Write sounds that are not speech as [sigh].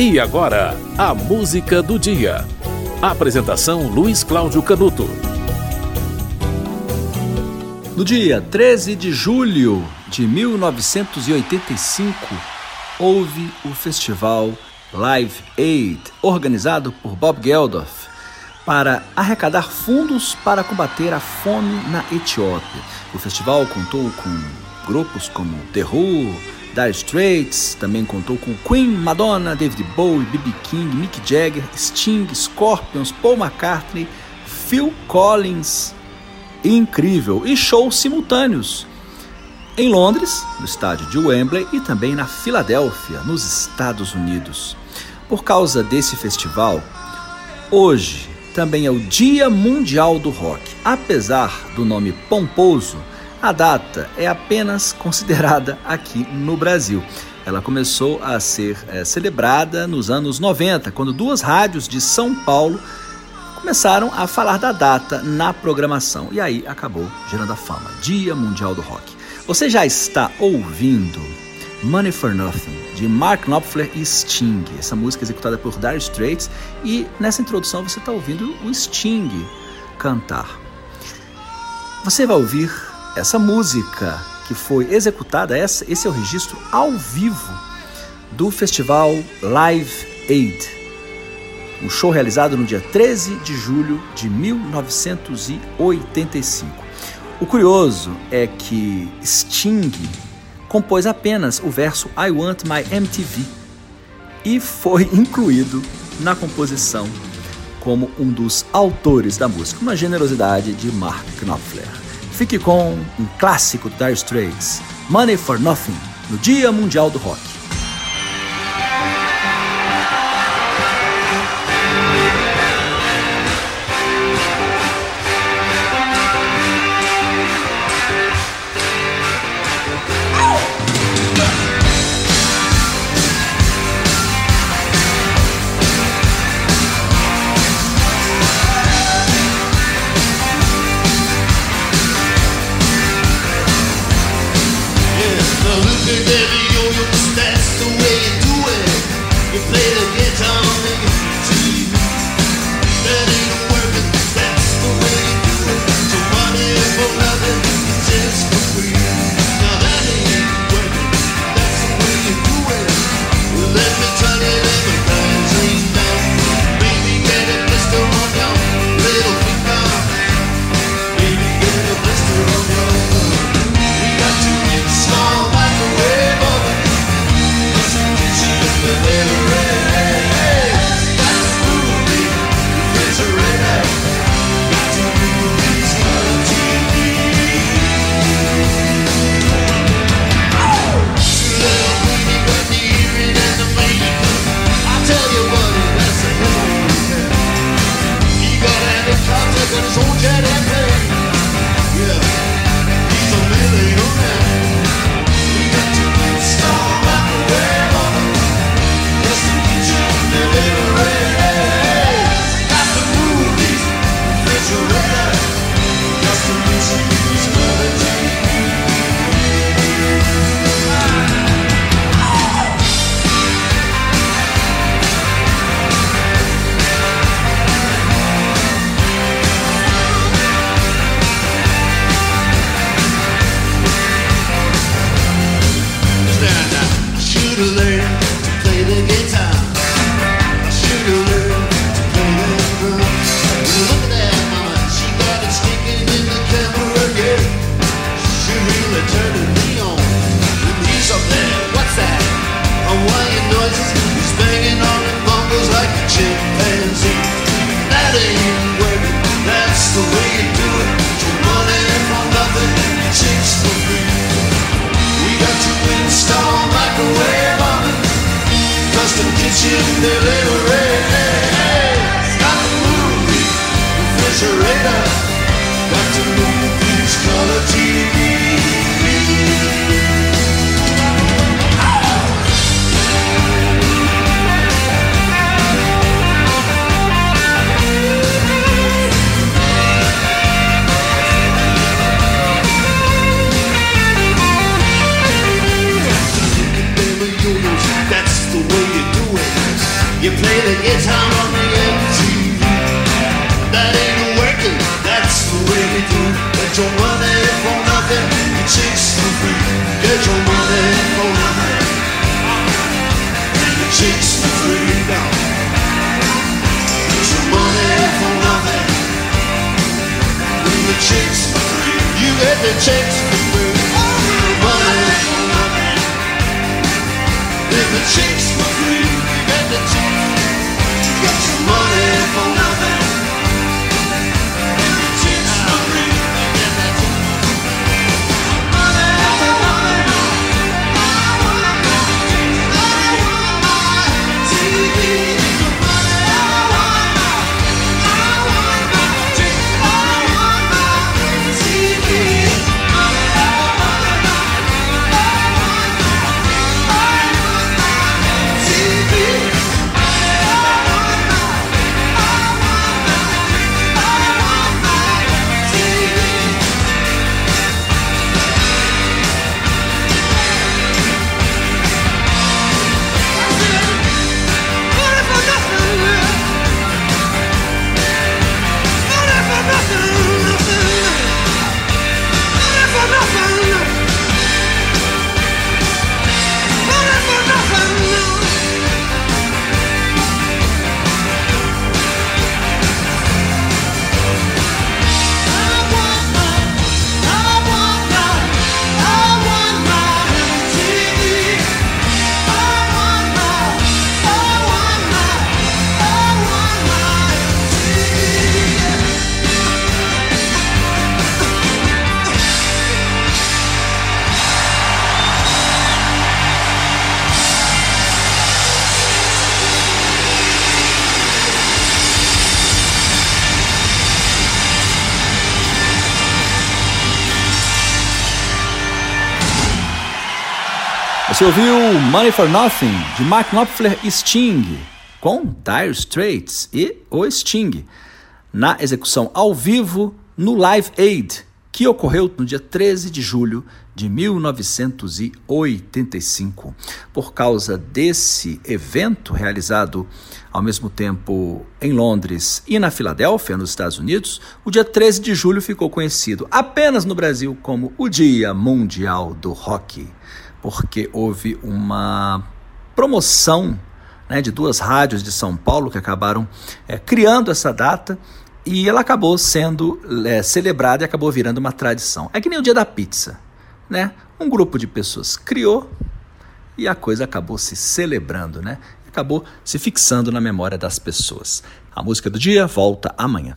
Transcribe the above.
E agora, a música do dia. Apresentação Luiz Cláudio Canuto. No dia 13 de julho de 1985, houve o festival Live Aid, organizado por Bob Geldof, para arrecadar fundos para combater a fome na Etiópia. O festival contou com grupos como The Who, Dire Straits, também contou com Queen, Madonna, David Bowie, B.B. King, Mick Jagger, Sting, Scorpions, Paul McCartney, Phil Collins. Incrível! E shows simultâneos em Londres, no estádio de Wembley, e também na Filadélfia, nos Estados Unidos. Por causa desse festival, hoje também é o Dia Mundial do Rock. Apesar do nome pomposo, a data é apenas considerada aqui no Brasil. Ela começou a ser é, celebrada nos anos 90, quando duas rádios de São Paulo começaram a falar da data na programação. E aí acabou gerando a fama. Dia Mundial do Rock. Você já está ouvindo Money for Nothing, de Mark Knopfler e Sting. Essa música é executada por Dire Straits. E nessa introdução você está ouvindo o Sting cantar. Você vai ouvir essa música que foi executada, esse é o registro ao vivo do festival Live Aid, um show realizado no dia 13 de julho de 1985. O curioso é que Sting compôs apenas o verso I Want My MTV e foi [laughs] incluído na composição como um dos autores da música, uma generosidade de Mark Knopfler. Fique com um clássico Dire Straits, Money for Nothing, no Dia Mundial do Rock. The way soldier and get the chicks Você ouviu Money for Nothing, de Mark Knopfler e Sting, com Dire Straits e o Sting, na execução ao vivo no Live Aid, que ocorreu no dia 13 de julho de 1985. Por causa desse evento realizado ao mesmo tempo em Londres e na Filadélfia, nos Estados Unidos, o dia 13 de julho ficou conhecido apenas no Brasil como o Dia Mundial do Rock porque houve uma promoção né, de duas rádios de São Paulo que acabaram é, criando essa data e ela acabou sendo é, celebrada e acabou virando uma tradição. É que nem o dia da pizza, né? Um grupo de pessoas criou e a coisa acabou se celebrando, né? Acabou se fixando na memória das pessoas. A música do dia volta amanhã.